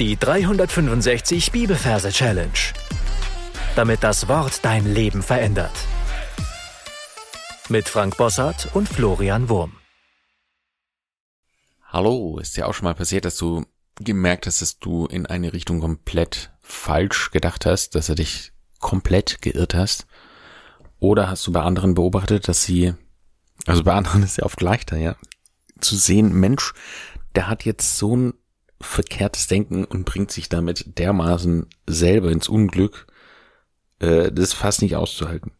Die 365 Bibelverse Challenge. Damit das Wort dein Leben verändert. Mit Frank Bossart und Florian Wurm. Hallo, ist dir auch schon mal passiert, dass du gemerkt hast, dass du in eine Richtung komplett falsch gedacht hast, dass du dich komplett geirrt hast? Oder hast du bei anderen beobachtet, dass sie, also bei anderen ist ja oft leichter, ja, zu sehen, Mensch, der hat jetzt so ein verkehrtes Denken und bringt sich damit dermaßen selber ins Unglück, äh, das ist fast nicht auszuhalten.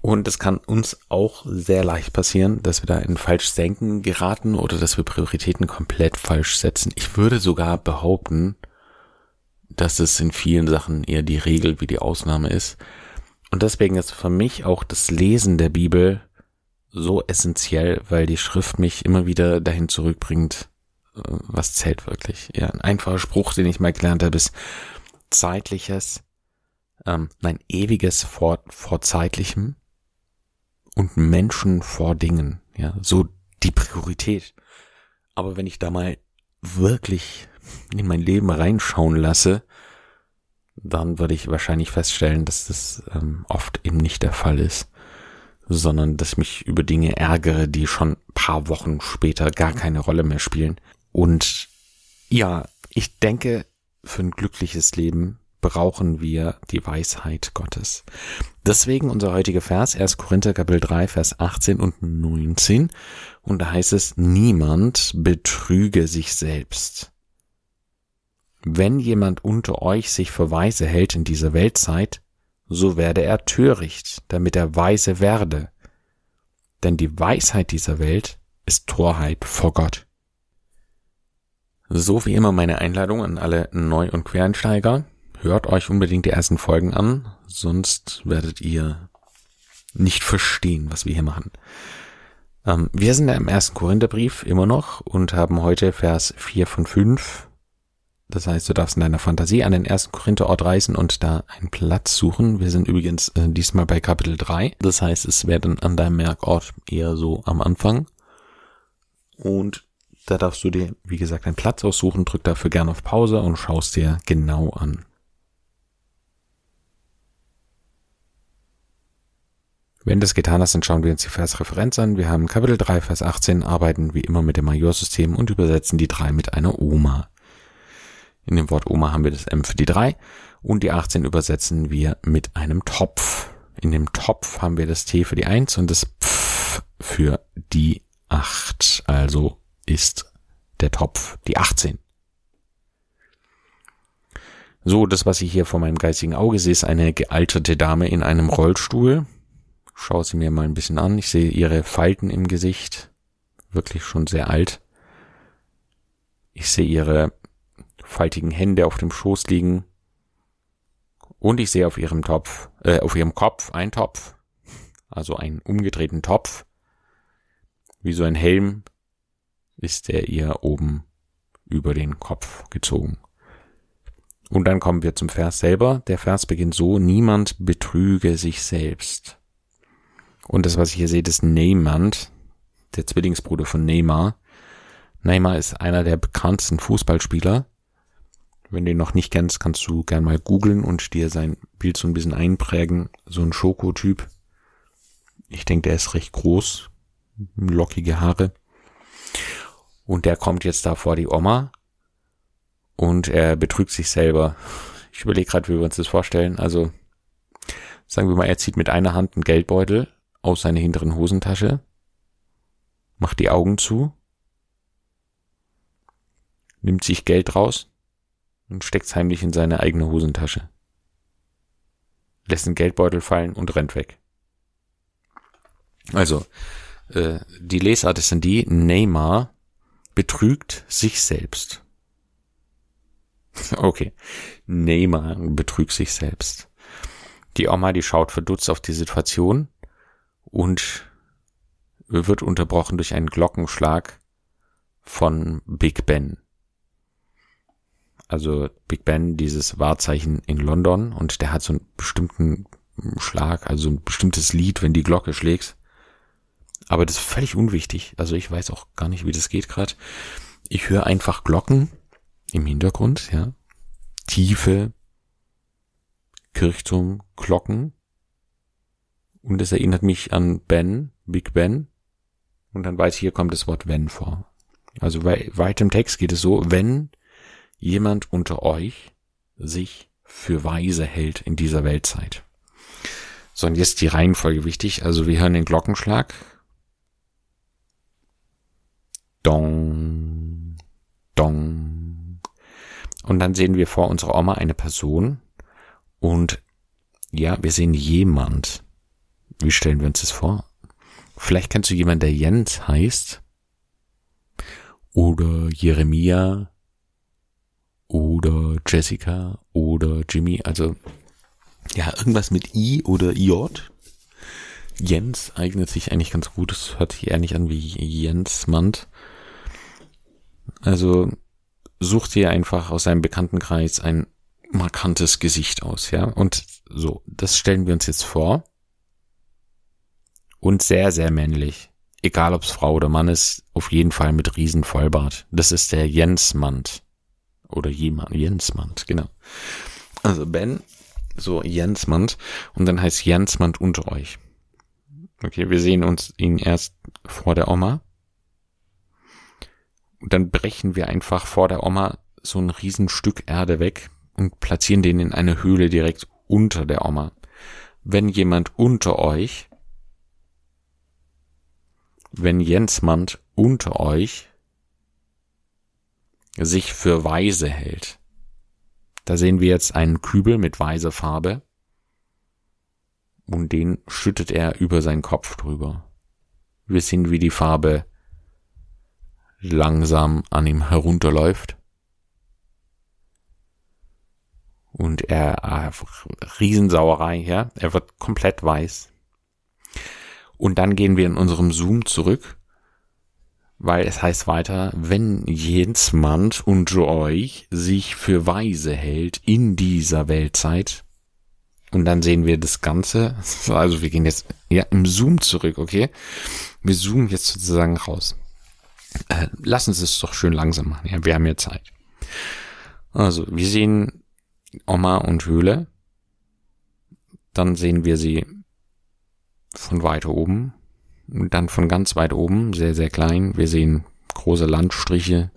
Und es kann uns auch sehr leicht passieren, dass wir da in falsches Denken geraten oder dass wir Prioritäten komplett falsch setzen. Ich würde sogar behaupten, dass es in vielen Sachen eher die Regel wie die Ausnahme ist. Und deswegen ist für mich auch das Lesen der Bibel so essentiell, weil die Schrift mich immer wieder dahin zurückbringt, was zählt wirklich? Ja, ein einfacher Spruch, den ich mal gelernt habe, ist zeitliches, ähm, nein, ewiges vor, vor zeitlichem und Menschen vor Dingen. Ja, so die Priorität. Aber wenn ich da mal wirklich in mein Leben reinschauen lasse, dann würde ich wahrscheinlich feststellen, dass das ähm, oft eben nicht der Fall ist, sondern dass ich mich über Dinge ärgere, die schon paar Wochen später gar keine Rolle mehr spielen und ja, ich denke, für ein glückliches Leben brauchen wir die Weisheit Gottes. Deswegen unser heutiger Vers, 1. Korinther Kapitel 3, Vers 18 und 19. Und da heißt es, niemand betrüge sich selbst. Wenn jemand unter euch sich für weise hält in dieser Weltzeit, so werde er töricht, damit er weise werde. Denn die Weisheit dieser Welt ist Torheit vor Gott. So wie immer meine Einladung an alle Neu- und Quereinsteiger. Hört euch unbedingt die ersten Folgen an, sonst werdet ihr nicht verstehen, was wir hier machen. Ähm, wir sind ja im ersten Korintherbrief immer noch und haben heute Vers 4 von 5. Das heißt, du darfst in deiner Fantasie an den ersten Korintherort reisen und da einen Platz suchen. Wir sind übrigens äh, diesmal bei Kapitel 3. Das heißt, es wäre dann an deinem Merkort eher so am Anfang. Und da darfst du dir, wie gesagt, einen Platz aussuchen, drück dafür gerne auf Pause und schaust dir genau an. Wenn das getan hast, dann schauen wir uns die Versreferenz an. Wir haben Kapitel 3, Vers 18, arbeiten wie immer mit dem Majorsystem und übersetzen die 3 mit einer Oma. In dem Wort Oma haben wir das M für die 3 und die 18 übersetzen wir mit einem Topf. In dem Topf haben wir das T für die 1 und das Pf für die 8. ist der Topf, die 18. So, das, was ich hier vor meinem geistigen Auge sehe, ist eine gealterte Dame in einem Rollstuhl. Schau sie mir mal ein bisschen an. Ich sehe ihre Falten im Gesicht. Wirklich schon sehr alt. Ich sehe ihre faltigen Hände auf dem Schoß liegen. Und ich sehe auf ihrem Topf, äh, auf ihrem Kopf ein Topf. Also einen umgedrehten Topf. Wie so ein Helm ist er ihr oben über den Kopf gezogen. Und dann kommen wir zum Vers selber. Der Vers beginnt so, niemand betrüge sich selbst. Und das, was ich hier sehe, ist Neymand, der Zwillingsbruder von Neymar. Neymar ist einer der bekanntesten Fußballspieler. Wenn du ihn noch nicht kennst, kannst du gern mal googeln und dir sein Bild so ein bisschen einprägen. So ein Schokotyp. Ich denke, der ist recht groß. Lockige Haare. Und der kommt jetzt da vor die Oma und er betrügt sich selber. Ich überlege gerade, wie wir uns das vorstellen. Also sagen wir mal, er zieht mit einer Hand einen Geldbeutel aus seiner hinteren Hosentasche, macht die Augen zu, nimmt sich Geld raus und steckt's heimlich in seine eigene Hosentasche, lässt den Geldbeutel fallen und rennt weg. Also, äh, die Lesart ist dann die, Neymar betrügt sich selbst. Okay. Neymar betrügt sich selbst. Die Oma, die schaut verdutzt auf die Situation und wird unterbrochen durch einen Glockenschlag von Big Ben. Also Big Ben, dieses Wahrzeichen in London und der hat so einen bestimmten Schlag, also ein bestimmtes Lied, wenn die Glocke schlägt. Aber das ist völlig unwichtig. Also ich weiß auch gar nicht, wie das geht gerade. Ich höre einfach Glocken im Hintergrund, ja. Tiefe Kirchturm, Glocken. Und es erinnert mich an Ben, Big Ben. Und dann weiß ich, hier kommt das Wort wenn vor. Also weit im Text geht es so, wenn jemand unter euch sich für weise hält in dieser Weltzeit. So, und jetzt die Reihenfolge wichtig. Also wir hören den Glockenschlag. Dong, dong. Und dann sehen wir vor unserer Oma eine Person. Und ja, wir sehen jemand. Wie stellen wir uns das vor? Vielleicht kennst du jemanden, der Jens heißt. Oder Jeremia. Oder Jessica. Oder Jimmy. Also, ja, irgendwas mit I oder J. Jens eignet sich eigentlich ganz gut. Das hört sich ähnlich an wie Jens Mand. Also, such dir einfach aus seinem Bekanntenkreis ein markantes Gesicht aus, ja. Und so, das stellen wir uns jetzt vor und sehr, sehr männlich. Egal ob es Frau oder Mann ist, auf jeden Fall mit Riesenvollbart. Das ist der Jensmand. Oder jemand, Jensmand, genau. Also Ben, so Jensmand. Und dann heißt Jensmand unter euch. Okay, wir sehen uns ihn erst vor der Oma. Und dann brechen wir einfach vor der Oma so ein Riesenstück Erde weg und platzieren den in eine Höhle direkt unter der Oma. Wenn jemand unter euch wenn Jensmand unter euch sich für weise hält. Da sehen wir jetzt einen Kübel mit weißer Farbe und den schüttet er über seinen Kopf drüber. Wir sehen, wie die Farbe langsam an ihm herunterläuft. Und er, Riesensauerei, ja, er wird komplett weiß. Und dann gehen wir in unserem Zoom zurück, weil es heißt weiter, wenn jemand unter euch sich für weise hält in dieser Weltzeit, und dann sehen wir das Ganze, also wir gehen jetzt ja im Zoom zurück, okay? Wir zoomen jetzt sozusagen raus. Äh, lassen Sie es doch schön langsam machen, ja, wir haben ja Zeit. Also, wir sehen Oma und Höhle. Dann sehen wir sie von weit oben. Und dann von ganz weit oben, sehr, sehr klein. Wir sehen große Landstriche.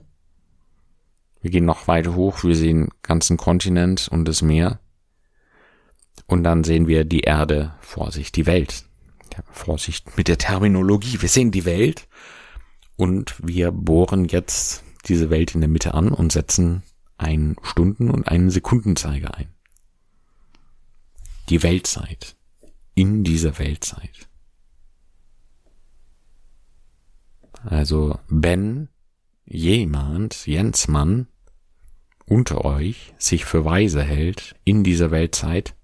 Wir gehen noch weiter hoch. Wir sehen ganzen Kontinent und das Meer. Und dann sehen wir die Erde, Vorsicht, die Welt. Ja, Vorsicht mit der Terminologie. Wir sehen die Welt und wir bohren jetzt diese Welt in der Mitte an und setzen einen Stunden- und einen Sekundenzeiger ein. Die Weltzeit in dieser Weltzeit. Also wenn jemand, Jensmann, unter euch sich für weise hält in dieser Weltzeit,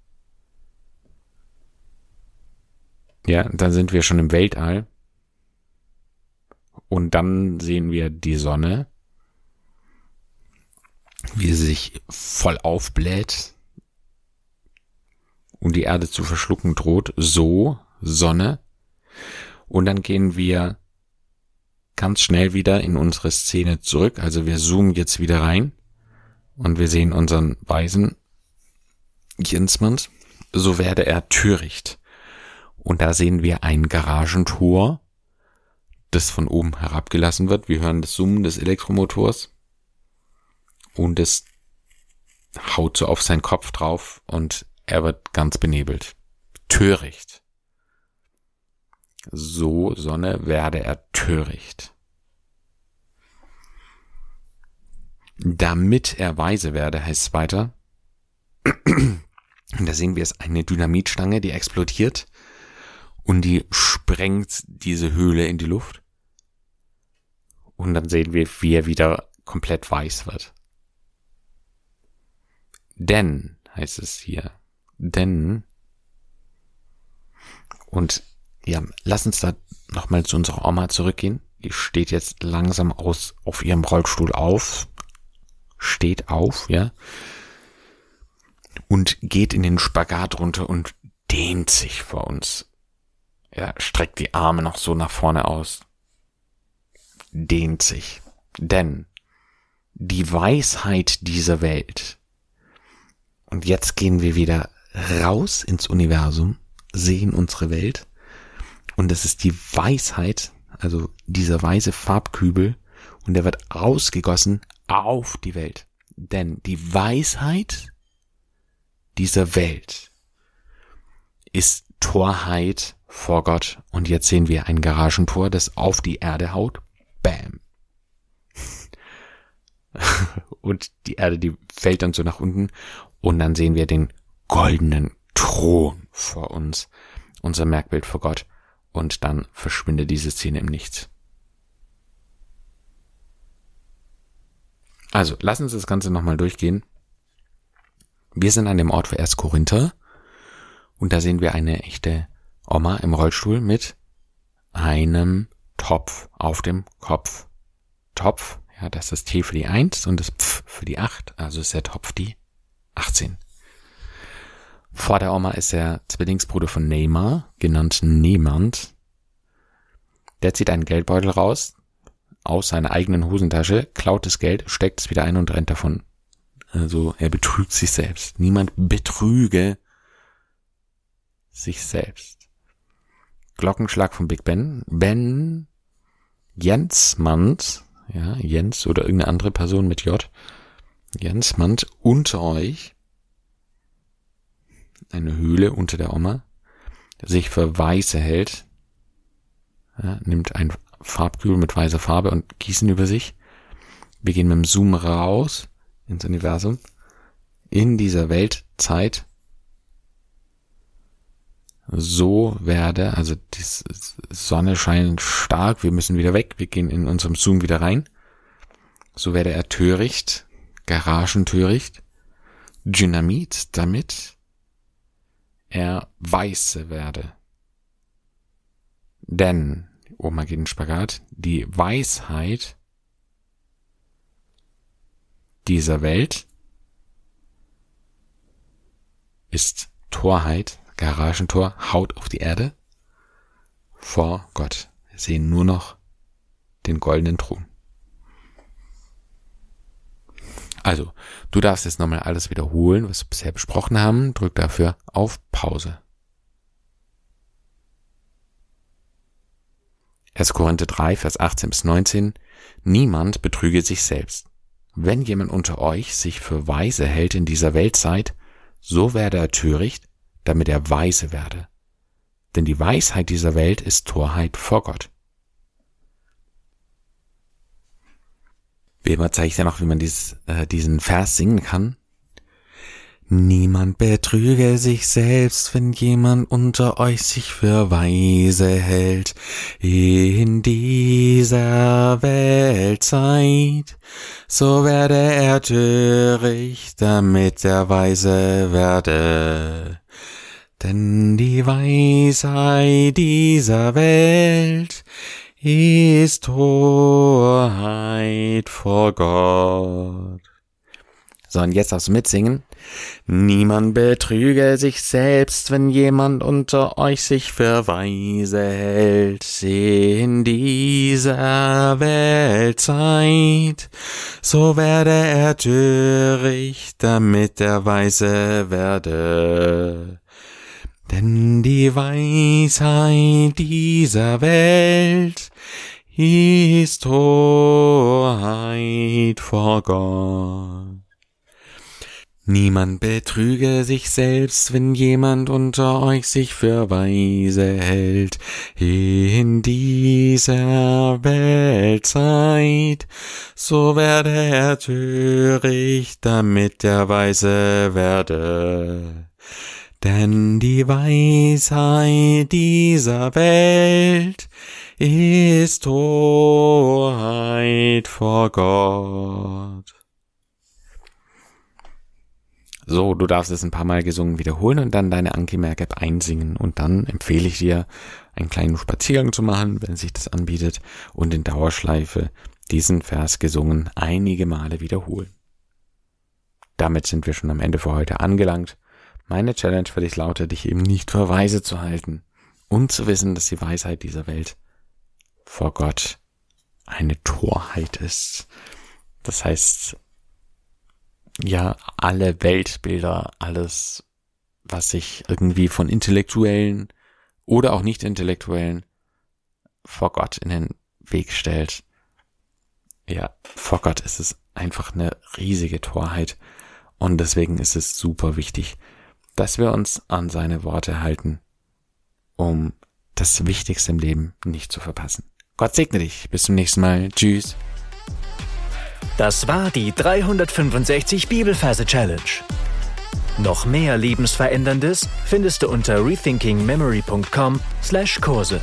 ja, dann sind wir schon im Weltall. Und dann sehen wir die Sonne, wie sie sich voll aufbläht, und die Erde zu verschlucken droht, so Sonne. Und dann gehen wir ganz schnell wieder in unsere Szene zurück. Also wir zoomen jetzt wieder rein und wir sehen unseren Weisen Jensmanns. So werde er töricht. Und da sehen wir ein Garagentor, das von oben herabgelassen wird. Wir hören das Summen des Elektromotors und es haut so auf seinen Kopf drauf und er wird ganz benebelt. Töricht. So, Sonne, werde er töricht. Damit er weise werde, heißt es weiter. Und da sehen wir es, eine Dynamitstange, die explodiert und die sprengt diese Höhle in die Luft. Und dann sehen wir, wie er wieder komplett weiß wird. Denn, heißt es hier, denn, und ja, lass uns da nochmal zu unserer Oma zurückgehen. Die steht jetzt langsam aus, auf ihrem Rollstuhl auf, steht auf, ja, und geht in den Spagat runter und dehnt sich vor uns. Ja, streckt die Arme noch so nach vorne aus. Dehnt sich. Denn die Weisheit dieser Welt. Und jetzt gehen wir wieder raus ins Universum, sehen unsere Welt. Und das ist die Weisheit, also dieser weiße Farbkübel. Und der wird ausgegossen auf die Welt. Denn die Weisheit dieser Welt ist Torheit vor Gott. Und jetzt sehen wir ein Garagentor, das auf die Erde haut. Bam. und die Erde, die fällt dann so nach unten. Und dann sehen wir den goldenen Thron vor uns. Unser Merkbild vor Gott. Und dann verschwindet diese Szene im Nichts. Also, lassen Sie das Ganze nochmal durchgehen. Wir sind an dem Ort für 1 Korinther und da sehen wir eine echte Oma im Rollstuhl mit einem Topf auf dem Kopf. Topf, ja, das ist das T für die 1 und das Pf für die 8, also ist der Topf die 18. Vor der Oma ist der Zwillingsbruder von Neymar, genannt Niemand. Der zieht einen Geldbeutel raus, aus seiner eigenen Hosentasche, klaut das Geld, steckt es wieder ein und rennt davon. Also er betrügt sich selbst. Niemand betrüge sich selbst. Glockenschlag von Big Ben. Ben Jensmant, ja, Jens oder irgendeine andere Person mit J. Jensmant unter euch. Eine Höhle unter der Oma. Sich für weiße hält. Ja, nimmt ein Farbkübel mit weißer Farbe und gießen über sich. Wir gehen mit dem Zoom raus ins Universum. In dieser Weltzeit so werde, also die Sonne scheint stark, wir müssen wieder weg, wir gehen in unserem Zoom wieder rein. So werde er töricht, Garagentöricht, Dynamit, damit er weiße werde. Denn Oma geht in Spagat, die Weisheit dieser Welt ist Torheit, Garagentor, haut auf die Erde vor Gott. Wir sehen nur noch den goldenen Thron. Also, du darfst jetzt nochmal alles wiederholen, was wir bisher besprochen haben. Drück dafür auf Pause. 1. Korinther 3, Vers 18 bis 19. Niemand betrüge sich selbst. Wenn jemand unter euch sich für weise hält in dieser Weltzeit, so werde er töricht, damit er weise werde. Denn die Weisheit dieser Welt ist Torheit vor Gott. Wie immer zeige ich dir noch, wie man dieses, äh, diesen Vers singen kann. Niemand betrüge sich selbst, wenn jemand unter euch sich für weise hält. In dieser Weltzeit, so werde er töricht, damit er weise werde. Denn die Weisheit dieser Welt ist Torheit vor Gott. So, und jetzt darfst mitsingen. Niemand betrüge sich selbst, wenn jemand unter euch sich für weise hält. In dieser Weltzeit, so werde er töricht, damit er weise werde. Denn die Weisheit dieser Welt ist Torheit vor Gott. Niemand betrüge sich selbst, wenn jemand unter euch sich für weise hält. In dieser Weltzeit, so werde er töricht, damit er weise werde. Denn die Weisheit dieser Welt ist Torheit vor Gott. So, du darfst es ein paar Mal gesungen wiederholen und dann deine Anki-Merk-App einsingen. Und dann empfehle ich dir, einen kleinen Spaziergang zu machen, wenn sich das anbietet, und in Dauerschleife diesen Vers gesungen einige Male wiederholen. Damit sind wir schon am Ende für heute angelangt. Meine Challenge für dich lautet, dich eben nicht für weise zu halten und zu wissen, dass die Weisheit dieser Welt vor Gott eine Torheit ist. Das heißt, ja, alle Weltbilder, alles, was sich irgendwie von Intellektuellen oder auch Nicht-Intellektuellen vor Gott in den Weg stellt. Ja, vor Gott ist es einfach eine riesige Torheit. Und deswegen ist es super wichtig, dass wir uns an seine Worte halten, um das Wichtigste im Leben nicht zu verpassen. Gott segne dich. Bis zum nächsten Mal. Tschüss. Das war die 365 Bibelferse Challenge. Noch mehr Lebensveränderndes findest du unter rethinkingmemory.com/Kurse.